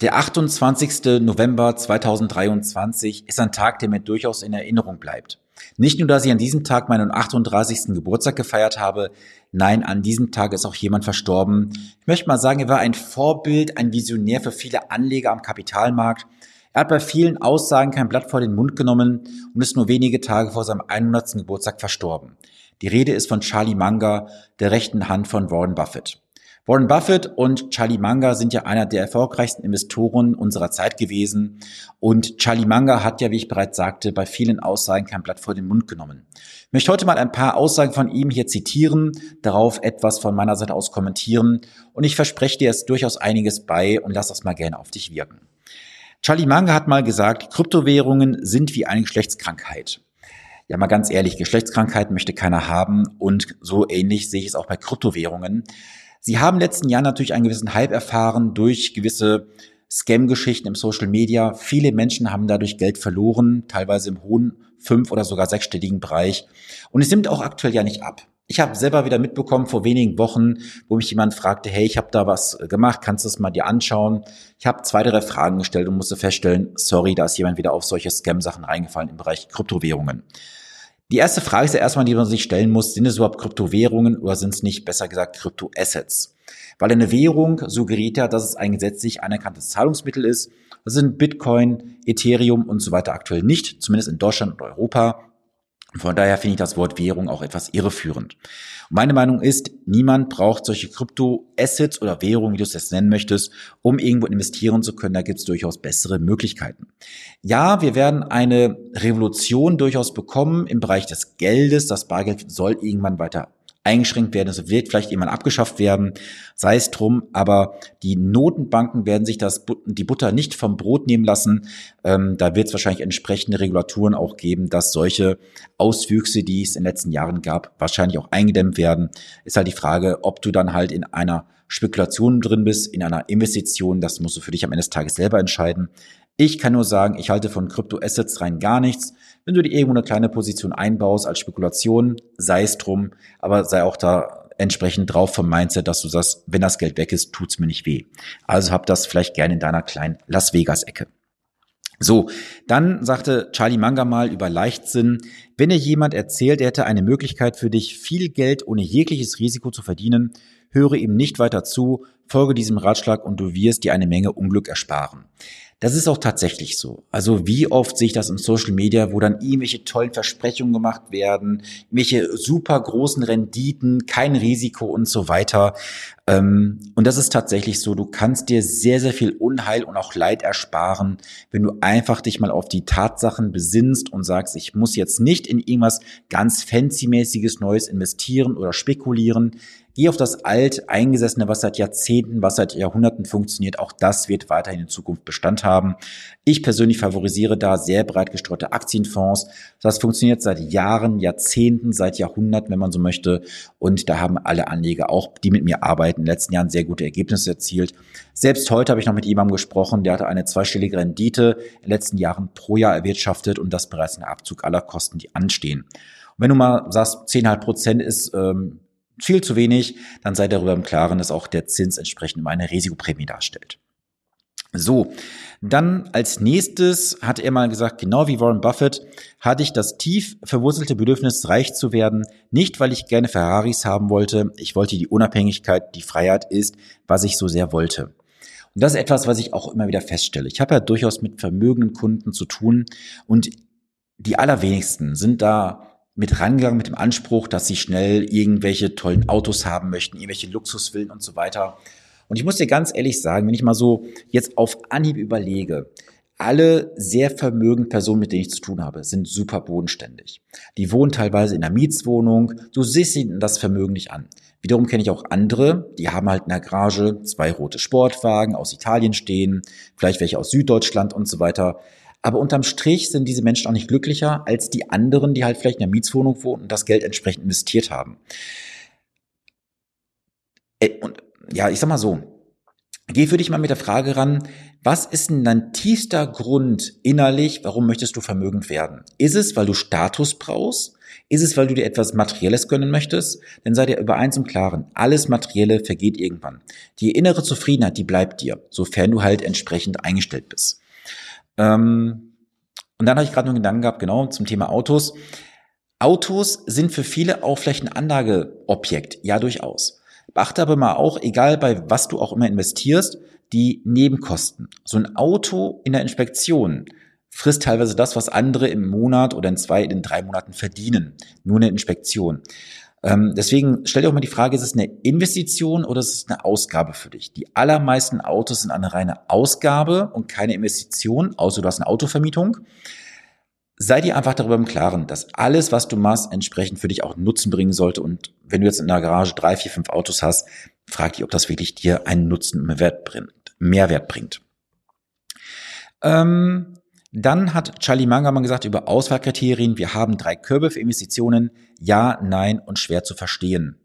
Der 28. November 2023 ist ein Tag, der mir durchaus in Erinnerung bleibt. Nicht nur, dass ich an diesem Tag meinen 38. Geburtstag gefeiert habe, nein, an diesem Tag ist auch jemand verstorben. Ich möchte mal sagen, er war ein Vorbild, ein Visionär für viele Anleger am Kapitalmarkt. Er hat bei vielen Aussagen kein Blatt vor den Mund genommen und ist nur wenige Tage vor seinem 100. Geburtstag verstorben. Die Rede ist von Charlie Munger, der rechten Hand von Warren Buffett. Warren Buffett und Charlie Munger sind ja einer der erfolgreichsten Investoren unserer Zeit gewesen. Und Charlie Munger hat ja, wie ich bereits sagte, bei vielen Aussagen kein Blatt vor den Mund genommen. Ich möchte heute mal ein paar Aussagen von ihm hier zitieren, darauf etwas von meiner Seite aus kommentieren. Und ich verspreche dir jetzt durchaus einiges bei und lass das mal gerne auf dich wirken. Charlie Munger hat mal gesagt, Kryptowährungen sind wie eine Geschlechtskrankheit. Ja, mal ganz ehrlich, Geschlechtskrankheit möchte keiner haben und so ähnlich sehe ich es auch bei Kryptowährungen. Sie haben letzten Jahr natürlich einen gewissen Hype erfahren durch gewisse Scam-Geschichten im Social Media. Viele Menschen haben dadurch Geld verloren, teilweise im hohen fünf- oder sogar sechsstelligen Bereich. Und es nimmt auch aktuell ja nicht ab. Ich habe selber wieder mitbekommen vor wenigen Wochen, wo mich jemand fragte, hey, ich habe da was gemacht, kannst du es mal dir anschauen? Ich habe zwei, drei Fragen gestellt und musste feststellen, sorry, da ist jemand wieder auf solche Scam-Sachen reingefallen im Bereich Kryptowährungen. Die erste Frage ist ja erstmal, die man sich stellen muss, sind es überhaupt Kryptowährungen oder sind es nicht, besser gesagt, Kryptoassets? Weil eine Währung suggeriert ja, dass es ein gesetzlich anerkanntes Zahlungsmittel ist. Das sind Bitcoin, Ethereum und so weiter aktuell nicht, zumindest in Deutschland und Europa. Von daher finde ich das Wort Währung auch etwas irreführend. meine Meinung ist, niemand braucht solche Krypto-Assets oder Währungen, wie du es jetzt nennen möchtest, um irgendwo investieren zu können. Da gibt es durchaus bessere Möglichkeiten. Ja, wir werden eine Revolution durchaus bekommen im Bereich des Geldes. Das Bargeld soll irgendwann weiter eingeschränkt werden, es wird vielleicht irgendwann abgeschafft werden, sei es drum, aber die Notenbanken werden sich das, die Butter nicht vom Brot nehmen lassen. Ähm, da wird es wahrscheinlich entsprechende Regulaturen auch geben, dass solche Auswüchse, die es in den letzten Jahren gab, wahrscheinlich auch eingedämmt werden. Ist halt die Frage, ob du dann halt in einer Spekulation drin bist, in einer Investition, das musst du für dich am Ende des Tages selber entscheiden. Ich kann nur sagen, ich halte von Kryptoassets rein gar nichts. Wenn du dir irgendwo eine kleine Position einbaust als Spekulation, sei es drum, aber sei auch da entsprechend drauf vom Mindset, dass du sagst, wenn das Geld weg ist, tut's mir nicht weh. Also hab das vielleicht gerne in deiner kleinen Las Vegas Ecke. So, dann sagte Charlie Manga mal über Leichtsinn, wenn dir jemand erzählt, er hätte eine Möglichkeit für dich, viel Geld ohne jegliches Risiko zu verdienen, höre ihm nicht weiter zu, folge diesem Ratschlag und du wirst dir eine Menge Unglück ersparen. Das ist auch tatsächlich so. Also wie oft sehe ich das in Social Media, wo dann irgendwelche tollen Versprechungen gemacht werden, welche super großen Renditen, kein Risiko und so weiter. Ähm, und das ist tatsächlich so. Du kannst dir sehr, sehr viel Unheil und auch Leid ersparen, wenn du einfach dich mal auf die Tatsachen besinnst und sagst, ich muss jetzt nicht in irgendwas ganz fancy-mäßiges Neues investieren oder spekulieren. Geh auf das alt eingesessene, was seit Jahrzehnten, was seit Jahrhunderten funktioniert. Auch das wird weiterhin in Zukunft Bestand haben. Ich persönlich favorisiere da sehr breit gestreute Aktienfonds. Das funktioniert seit Jahren, Jahrzehnten, seit Jahrhunderten, wenn man so möchte. Und da haben alle Anleger, auch die mit mir arbeiten, in den letzten Jahren sehr gute Ergebnisse erzielt. Selbst heute habe ich noch mit jemandem gesprochen, der hatte eine zweistellige Rendite in den letzten Jahren pro Jahr erwirtschaftet und das bereits in Abzug aller Kosten, die anstehen. Und wenn du mal sagst, 10,5 Prozent ist ähm, viel zu wenig, dann sei darüber im Klaren, dass auch der Zins entsprechend immer eine Risikoprämie darstellt. So, dann als nächstes hat er mal gesagt, genau wie Warren Buffett hatte ich das tief verwurzelte Bedürfnis, reich zu werden, nicht weil ich gerne Ferraris haben wollte, ich wollte die Unabhängigkeit, die Freiheit ist, was ich so sehr wollte. Und das ist etwas, was ich auch immer wieder feststelle. Ich habe ja durchaus mit vermögenden Kunden zu tun und die allerwenigsten sind da mit rangegangen mit dem Anspruch, dass sie schnell irgendwelche tollen Autos haben möchten, irgendwelche Luxusvillen und so weiter. Und ich muss dir ganz ehrlich sagen, wenn ich mal so jetzt auf Anhieb überlege, alle sehr vermögenden Personen, mit denen ich zu tun habe, sind super bodenständig. Die wohnen teilweise in einer Mietswohnung. Du siehst ihnen das Vermögen nicht an. Wiederum kenne ich auch andere, die haben halt in der Garage zwei rote Sportwagen aus Italien stehen, vielleicht welche aus Süddeutschland und so weiter. Aber unterm Strich sind diese Menschen auch nicht glücklicher als die anderen, die halt vielleicht in der Mietswohnung wohnen und das Geld entsprechend investiert haben. Äh, und ja, ich sag mal so, geh für dich mal mit der Frage ran, was ist denn dein tiefster Grund innerlich, warum möchtest du vermögend werden? Ist es, weil du Status brauchst? Ist es, weil du dir etwas Materielles gönnen möchtest? Dann sei dir über eins im Klaren. Alles Materielle vergeht irgendwann. Die innere Zufriedenheit, die bleibt dir, sofern du halt entsprechend eingestellt bist. Ähm, und dann habe ich gerade noch einen Gedanken gehabt, genau, zum Thema Autos. Autos sind für viele auch vielleicht ein Anlageobjekt. Ja, durchaus. Beachte aber mal auch, egal bei was du auch immer investierst, die Nebenkosten. So ein Auto in der Inspektion frisst teilweise das, was andere im Monat oder in zwei, in drei Monaten verdienen. Nur eine Inspektion. Ähm, deswegen stell dir auch mal die Frage, ist es eine Investition oder ist es eine Ausgabe für dich? Die allermeisten Autos sind eine reine Ausgabe und keine Investition, außer du hast eine Autovermietung. Sei dir einfach darüber im Klaren, dass alles, was du machst, entsprechend für dich auch Nutzen bringen sollte. Und wenn du jetzt in der Garage drei, vier, fünf Autos hast, frag dich, ob das wirklich dir einen Nutzen und Mehrwert bringt. Mehrwert bringt. Ähm, dann hat Charlie Mangermann gesagt über Auswahlkriterien, wir haben drei Körbe für Investitionen, ja, nein und schwer zu verstehen.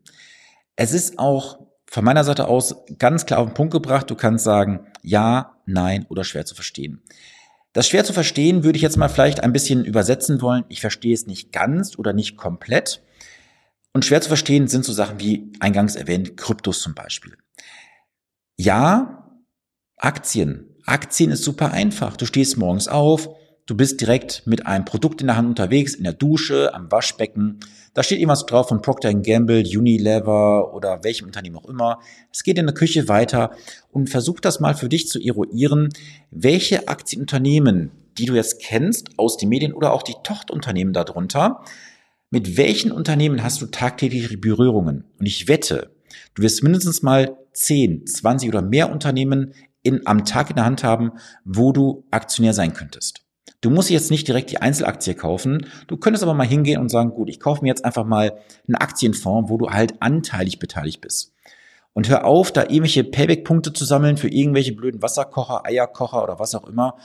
Es ist auch von meiner Seite aus ganz klar auf den Punkt gebracht, du kannst sagen, ja, nein oder schwer zu verstehen. Das schwer zu verstehen würde ich jetzt mal vielleicht ein bisschen übersetzen wollen. Ich verstehe es nicht ganz oder nicht komplett. Und schwer zu verstehen sind so Sachen wie eingangs erwähnt, Kryptos zum Beispiel. Ja, Aktien Aktien ist super einfach. Du stehst morgens auf, du bist direkt mit einem Produkt in der Hand unterwegs, in der Dusche, am Waschbecken. Da steht irgendwas drauf von Procter Gamble, Unilever oder welchem Unternehmen auch immer. Es geht in der Küche weiter und versuch das mal für dich zu eruieren, welche Aktienunternehmen, die du jetzt kennst aus den Medien oder auch die Tochterunternehmen darunter, mit welchen Unternehmen hast du tagtägliche Berührungen? Und ich wette, du wirst mindestens mal 10, 20 oder mehr Unternehmen in, am Tag in der Hand haben, wo du Aktionär sein könntest. Du musst jetzt nicht direkt die Einzelaktie kaufen. Du könntest aber mal hingehen und sagen, gut, ich kaufe mir jetzt einfach mal einen Aktienfonds, wo du halt anteilig beteiligt bist. Und hör auf, da irgendwelche Payback-Punkte zu sammeln für irgendwelche blöden Wasserkocher, Eierkocher oder was auch immer.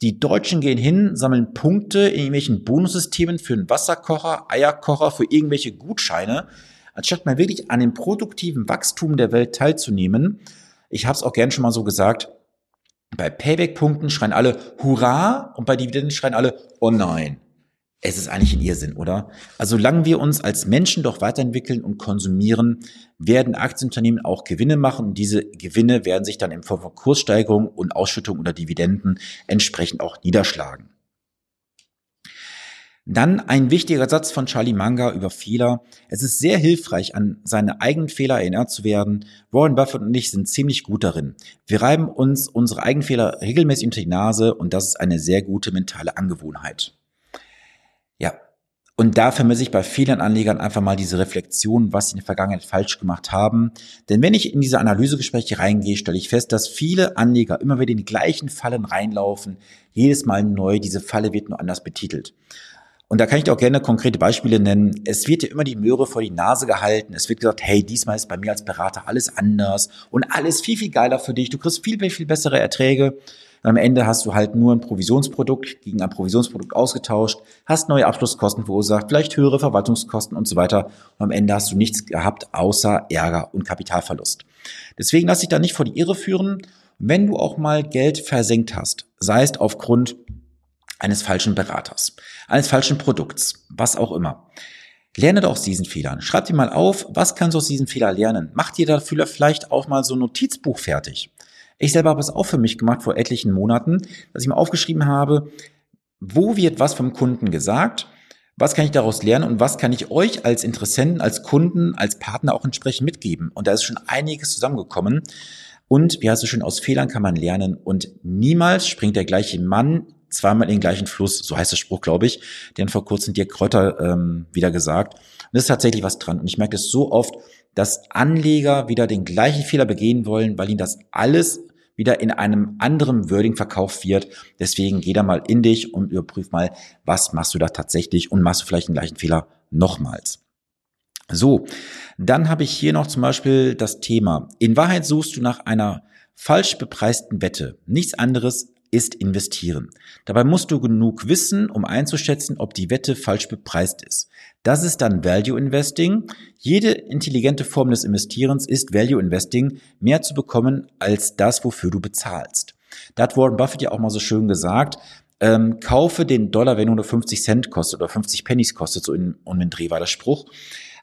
Die Deutschen gehen hin, sammeln Punkte in irgendwelchen Bonussystemen für einen Wasserkocher, Eierkocher, für irgendwelche Gutscheine, anstatt mal wirklich an dem produktiven Wachstum der Welt teilzunehmen ich habe es auch gern schon mal so gesagt, bei Payback-Punkten schreien alle Hurra und bei Dividenden schreien alle Oh nein. Es ist eigentlich ein Irrsinn, oder? Also solange wir uns als Menschen doch weiterentwickeln und konsumieren, werden Aktienunternehmen auch Gewinne machen und diese Gewinne werden sich dann in Form von Kurssteigerung und Ausschüttung oder Dividenden entsprechend auch niederschlagen. Dann ein wichtiger Satz von Charlie Manga über Fehler. Es ist sehr hilfreich, an seine eigenen Fehler erinnert zu werden. Warren Buffett und ich sind ziemlich gut darin. Wir reiben uns unsere eigenen Fehler regelmäßig unter die Nase und das ist eine sehr gute mentale Angewohnheit. Ja. Und da vermisse ich bei vielen Anlegern einfach mal diese Reflexion, was sie in der Vergangenheit falsch gemacht haben. Denn wenn ich in diese Analysegespräche reingehe, stelle ich fest, dass viele Anleger immer wieder in die gleichen Fallen reinlaufen. Jedes Mal neu. Diese Falle wird nur anders betitelt. Und da kann ich dir auch gerne konkrete Beispiele nennen. Es wird dir immer die Möhre vor die Nase gehalten. Es wird gesagt, hey, diesmal ist bei mir als Berater alles anders und alles viel, viel geiler für dich. Du kriegst viel, viel bessere Erträge. Und am Ende hast du halt nur ein Provisionsprodukt gegen ein Provisionsprodukt ausgetauscht, hast neue Abschlusskosten verursacht, vielleicht höhere Verwaltungskosten und so weiter. Und am Ende hast du nichts gehabt außer Ärger und Kapitalverlust. Deswegen lass dich da nicht vor die Irre führen. Wenn du auch mal Geld versenkt hast, sei es aufgrund eines falschen Beraters, eines falschen Produkts, was auch immer. Lerne doch aus diesen Fehlern. Schreib dir mal auf, was kannst du aus diesen Fehlern lernen. Mach dir dafür vielleicht auch mal so ein Notizbuch fertig. Ich selber habe es auch für mich gemacht vor etlichen Monaten, dass ich mir aufgeschrieben habe, wo wird was vom Kunden gesagt, was kann ich daraus lernen und was kann ich euch als Interessenten, als Kunden, als Partner auch entsprechend mitgeben. Und da ist schon einiges zusammengekommen. Und wie heißt es schön, aus Fehlern kann man lernen und niemals springt der gleiche Mann zweimal in den gleichen Fluss, so heißt der Spruch, glaube ich, den vor kurzem Dirk Kräuter ähm, wieder gesagt. Und das ist tatsächlich was dran. Und ich merke es so oft, dass Anleger wieder den gleichen Fehler begehen wollen, weil ihnen das alles wieder in einem anderen Wording verkauft wird. Deswegen geh da mal in dich und überprüf mal, was machst du da tatsächlich und machst du vielleicht den gleichen Fehler nochmals. So, dann habe ich hier noch zum Beispiel das Thema. In Wahrheit suchst du nach einer falsch bepreisten Wette. Nichts anderes ist investieren. Dabei musst du genug wissen, um einzuschätzen, ob die Wette falsch bepreist ist. Das ist dann Value Investing. Jede intelligente Form des Investierens ist Value Investing, mehr zu bekommen als das, wofür du bezahlst. Da hat Warren Buffett ja auch mal so schön gesagt, ähm, kaufe den Dollar, wenn nur 50 Cent kostet oder 50 Pennies kostet, so in, um den Dreh war der Spruch.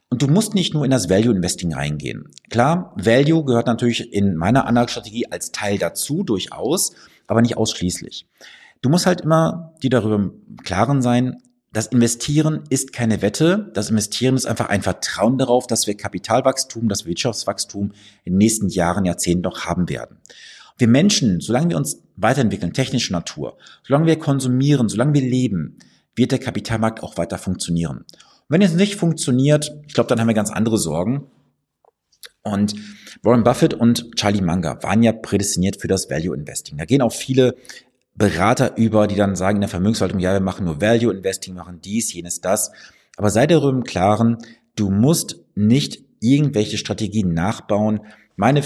Und du musst nicht nur in das Value Investing reingehen. Klar, Value gehört natürlich in meiner Anlagestrategie als Teil dazu, durchaus, aber nicht ausschließlich. Du musst halt immer dir darüber im Klaren sein, das Investieren ist keine Wette. Das Investieren ist einfach ein Vertrauen darauf, dass wir Kapitalwachstum, das Wirtschaftswachstum in den nächsten Jahren, Jahrzehnten noch haben werden. Wir Menschen, solange wir uns weiterentwickeln, technische Natur, solange wir konsumieren, solange wir leben, wird der Kapitalmarkt auch weiter funktionieren. Und wenn es nicht funktioniert, ich glaube, dann haben wir ganz andere Sorgen. Und Warren Buffett und Charlie Munger waren ja prädestiniert für das Value Investing. Da gehen auch viele Berater über, die dann sagen in der Vermögensverwaltung, ja, wir machen nur Value Investing, machen dies, jenes, das. Aber sei darüber im Klaren, du musst nicht irgendwelche Strategien nachbauen. Meine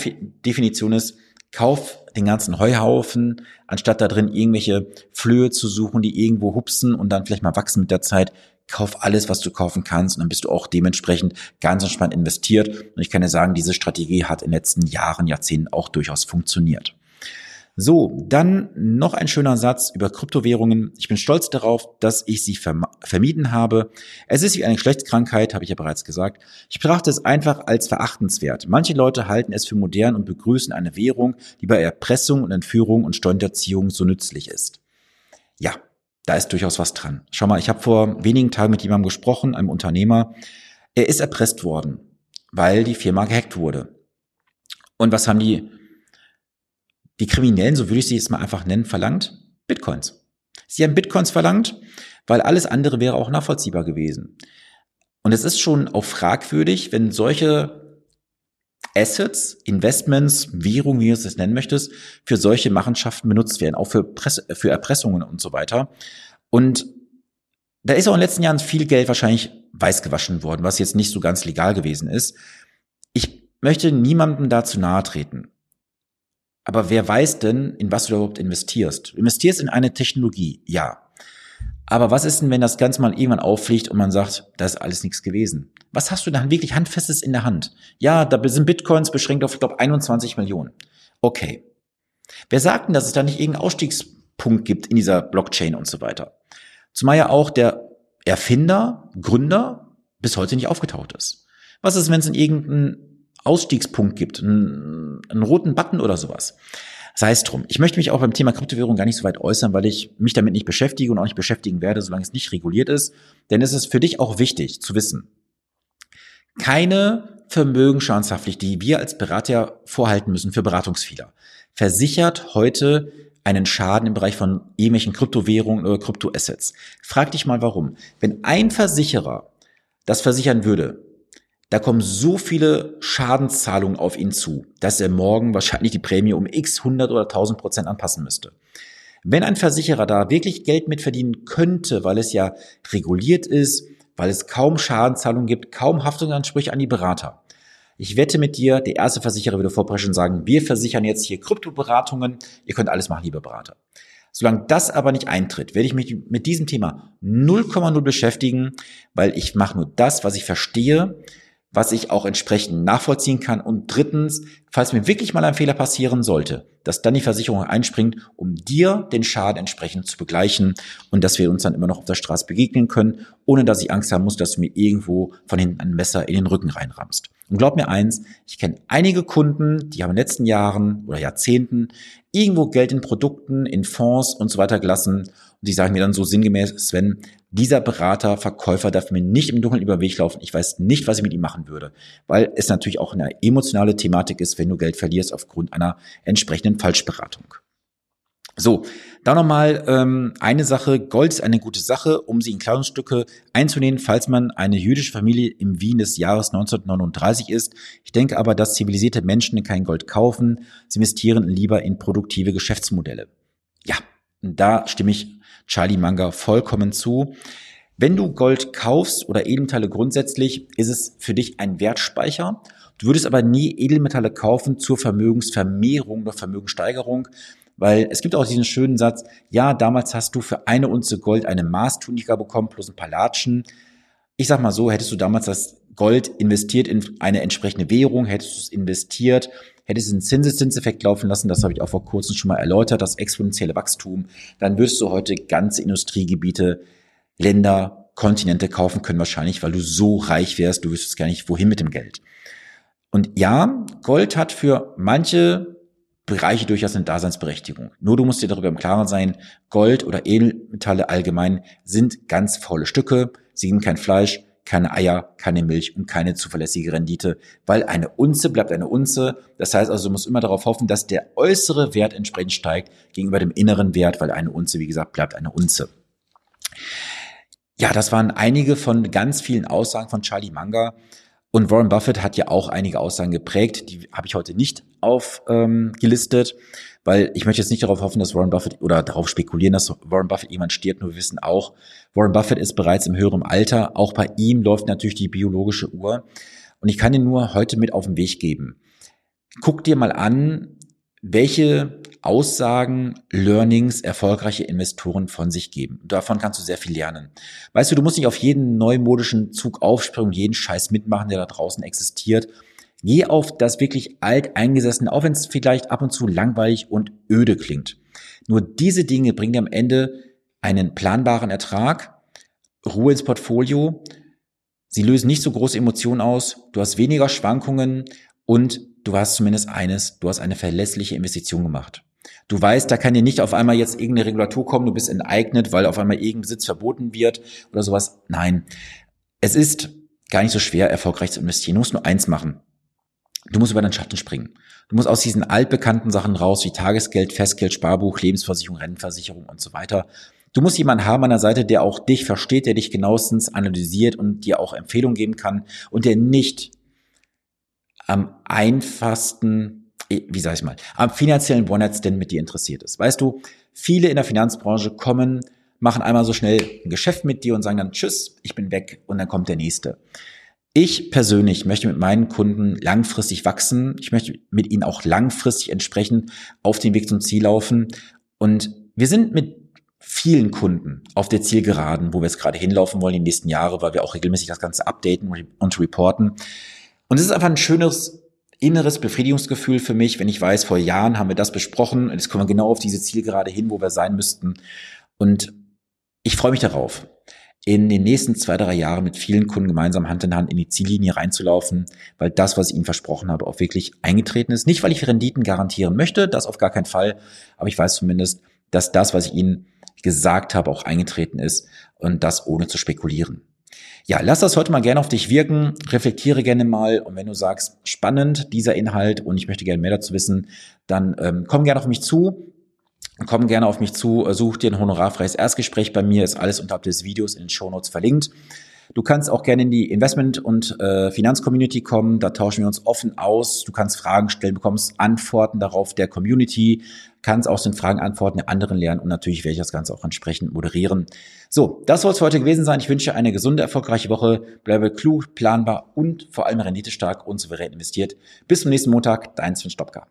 Definition ist, kauf den ganzen Heuhaufen, anstatt da drin irgendwelche Flöhe zu suchen, die irgendwo hupsen und dann vielleicht mal wachsen mit der Zeit. Kauf alles, was du kaufen kannst und dann bist du auch dementsprechend ganz entspannt investiert. Und ich kann dir sagen, diese Strategie hat in den letzten Jahren, Jahrzehnten auch durchaus funktioniert. So, dann noch ein schöner Satz über Kryptowährungen. Ich bin stolz darauf, dass ich sie vermieden habe. Es ist wie eine Geschlechtskrankheit, habe ich ja bereits gesagt. Ich betrachte es einfach als verachtenswert. Manche Leute halten es für modern und begrüßen eine Währung, die bei Erpressung und Entführung und Steuererziehung so nützlich ist. Ja, da ist durchaus was dran. Schau mal, ich habe vor wenigen Tagen mit jemandem gesprochen, einem Unternehmer. Er ist erpresst worden, weil die Firma gehackt wurde. Und was haben die die Kriminellen, so würde ich sie jetzt mal einfach nennen, verlangt? Bitcoins. Sie haben Bitcoins verlangt, weil alles andere wäre auch nachvollziehbar gewesen. Und es ist schon auch fragwürdig, wenn solche Assets, Investments, Währung, wie du es nennen möchtest, für solche Machenschaften benutzt werden, auch für, Presse, für Erpressungen und so weiter. Und da ist auch in den letzten Jahren viel Geld wahrscheinlich weiß gewaschen worden, was jetzt nicht so ganz legal gewesen ist. Ich möchte niemandem dazu nahe treten. Aber wer weiß denn, in was du überhaupt investierst? Du investierst in eine Technologie, ja. Aber was ist denn, wenn das Ganze mal irgendwann auffliegt und man sagt, da ist alles nichts gewesen? Was hast du dann wirklich Handfestes in der Hand? Ja, da sind Bitcoins beschränkt auf, ich glaube, 21 Millionen. Okay. Wer sagt denn, dass es da nicht irgendeinen Ausstiegspunkt gibt in dieser Blockchain und so weiter? Zumal ja auch der Erfinder, Gründer bis heute nicht aufgetaucht ist. Was ist, wenn es in irgendeinen Ausstiegspunkt gibt, einen, einen roten Button oder sowas. Sei es drum. Ich möchte mich auch beim Thema Kryptowährung gar nicht so weit äußern, weil ich mich damit nicht beschäftige und auch nicht beschäftigen werde, solange es nicht reguliert ist. Denn es ist für dich auch wichtig zu wissen. Keine Vermögensschadenshaftpflicht, die wir als Berater vorhalten müssen für Beratungsfehler, versichert heute einen Schaden im Bereich von irgendwelchen Kryptowährungen oder Kryptoassets. Frag dich mal warum. Wenn ein Versicherer das versichern würde, da kommen so viele Schadenszahlungen auf ihn zu, dass er morgen wahrscheinlich die Prämie um x 100 oder 1000 Prozent anpassen müsste. Wenn ein Versicherer da wirklich Geld mitverdienen könnte, weil es ja reguliert ist, weil es kaum Schadenszahlungen gibt, kaum Haftungsansprüche an die Berater. Ich wette mit dir, der erste Versicherer würde vorpreschen und sagen, wir versichern jetzt hier Kryptoberatungen, ihr könnt alles machen, liebe Berater. Solange das aber nicht eintritt, werde ich mich mit diesem Thema 0,0 beschäftigen, weil ich mache nur das, was ich verstehe, was ich auch entsprechend nachvollziehen kann. Und drittens, falls mir wirklich mal ein Fehler passieren sollte, dass dann die Versicherung einspringt, um dir den Schaden entsprechend zu begleichen und dass wir uns dann immer noch auf der Straße begegnen können, ohne dass ich Angst haben muss, dass du mir irgendwo von hinten ein Messer in den Rücken reinrammst. Und glaub mir eins, ich kenne einige Kunden, die haben in den letzten Jahren oder Jahrzehnten irgendwo Geld in Produkten, in Fonds und so weiter gelassen. Und die sagen mir dann so sinngemäß, Sven, dieser Berater, Verkäufer darf mir nicht im Dunkeln über den Weg laufen. Ich weiß nicht, was ich mit ihm machen würde, weil es natürlich auch eine emotionale Thematik ist, wenn du Geld verlierst aufgrund einer entsprechenden Falschberatung. So, da nochmal ähm, eine Sache. Gold ist eine gute Sache, um sie in Kleidungsstücke einzunehmen, falls man eine jüdische Familie im Wien des Jahres 1939 ist. Ich denke aber, dass zivilisierte Menschen kein Gold kaufen. Sie investieren lieber in produktive Geschäftsmodelle. Ja, da stimme ich Charlie Manga vollkommen zu. Wenn du Gold kaufst oder Edelmetalle grundsätzlich, ist es für dich ein Wertspeicher. Du würdest aber nie Edelmetalle kaufen zur Vermögensvermehrung oder Vermögenssteigerung, weil es gibt auch diesen schönen Satz, ja, damals hast du für eine Unze Gold eine Maßtunika bekommen plus ein paar Latschen. Ich sag mal so, hättest du damals das Gold investiert in eine entsprechende Währung, hättest du es investiert, hättest du einen Zinseszinseffekt laufen lassen, das habe ich auch vor kurzem schon mal erläutert, das exponentielle Wachstum, dann wirst du heute ganze Industriegebiete, Länder, Kontinente kaufen können wahrscheinlich, weil du so reich wärst, du wüsstest gar nicht, wohin mit dem Geld. Und ja, Gold hat für manche Bereiche durchaus eine Daseinsberechtigung. Nur du musst dir darüber im Klaren sein, Gold oder Edelmetalle allgemein sind ganz faule Stücke, sie geben kein Fleisch, keine Eier, keine Milch und keine zuverlässige Rendite, weil eine Unze bleibt eine Unze. Das heißt also, du musst immer darauf hoffen, dass der äußere Wert entsprechend steigt gegenüber dem inneren Wert, weil eine Unze, wie gesagt, bleibt eine Unze. Ja, das waren einige von ganz vielen Aussagen von Charlie Munger. Und Warren Buffett hat ja auch einige Aussagen geprägt, die habe ich heute nicht aufgelistet, ähm, weil ich möchte jetzt nicht darauf hoffen, dass Warren Buffett oder darauf spekulieren, dass Warren Buffett jemand stirbt. Nur wir wissen auch, Warren Buffett ist bereits im höheren Alter. Auch bei ihm läuft natürlich die biologische Uhr. Und ich kann dir nur heute mit auf den Weg geben. Guck dir mal an, welche Aussagen, Learnings erfolgreiche Investoren von sich geben. Davon kannst du sehr viel lernen. Weißt du, du musst nicht auf jeden neumodischen Zug aufspringen, jeden Scheiß mitmachen, der da draußen existiert. Geh auf das wirklich alteingesessene, auch wenn es vielleicht ab und zu langweilig und öde klingt. Nur diese Dinge bringen dir am Ende einen planbaren Ertrag, Ruhe ins Portfolio. Sie lösen nicht so große Emotionen aus. Du hast weniger Schwankungen und du hast zumindest eines, du hast eine verlässliche Investition gemacht. Du weißt, da kann dir nicht auf einmal jetzt irgendeine Regulatur kommen, du bist enteignet, weil auf einmal irgendein Besitz verboten wird oder sowas. Nein, es ist gar nicht so schwer, erfolgreich zu investieren. Du musst nur eins machen. Du musst über deinen Schatten springen. Du musst aus diesen altbekannten Sachen raus, wie Tagesgeld, Festgeld, Sparbuch, Lebensversicherung, Rentenversicherung und so weiter. Du musst jemanden haben an der Seite, der auch dich versteht, der dich genauestens analysiert und dir auch Empfehlungen geben kann und der nicht am einfachsten, wie sag ich mal, am finanziellen One-Night-Stand mit dir interessiert ist. Weißt du, viele in der Finanzbranche kommen, machen einmal so schnell ein Geschäft mit dir und sagen dann Tschüss, ich bin weg und dann kommt der nächste. Ich persönlich möchte mit meinen Kunden langfristig wachsen. Ich möchte mit ihnen auch langfristig entsprechend auf den Weg zum Ziel laufen. Und wir sind mit vielen Kunden auf der Zielgeraden, wo wir jetzt gerade hinlaufen wollen die nächsten Jahre, weil wir auch regelmäßig das Ganze updaten und reporten. Und es ist einfach ein schönes inneres Befriedigungsgefühl für mich, wenn ich weiß, vor Jahren haben wir das besprochen und jetzt kommen wir genau auf diese Zielgerade hin, wo wir sein müssten. Und ich freue mich darauf, in den nächsten zwei, drei Jahren mit vielen Kunden gemeinsam Hand in Hand in die Ziellinie reinzulaufen, weil das, was ich ihnen versprochen habe, auch wirklich eingetreten ist. Nicht, weil ich Renditen garantieren möchte, das auf gar keinen Fall, aber ich weiß zumindest, dass das, was ich ihnen gesagt habe, auch eingetreten ist und das ohne zu spekulieren. Ja, lass das heute mal gerne auf dich wirken, reflektiere gerne mal. Und wenn du sagst, spannend dieser Inhalt und ich möchte gerne mehr dazu wissen, dann ähm, komm gerne auf mich zu, komm gerne auf mich zu, such dir ein honorarfreies Erstgespräch bei mir, ist alles unterhalb des Videos in den Shownotes verlinkt. Du kannst auch gerne in die Investment- und äh, Finanzcommunity kommen. Da tauschen wir uns offen aus. Du kannst Fragen stellen, bekommst Antworten darauf der Community, kannst aus den Fragen Antworten der anderen lernen und natürlich werde ich das Ganze auch entsprechend moderieren. So, das soll es für heute gewesen sein. Ich wünsche eine gesunde, erfolgreiche Woche. Bleibe klug, planbar und vor allem renditestark und souverän investiert. Bis zum nächsten Montag. Dein Sven Stopka.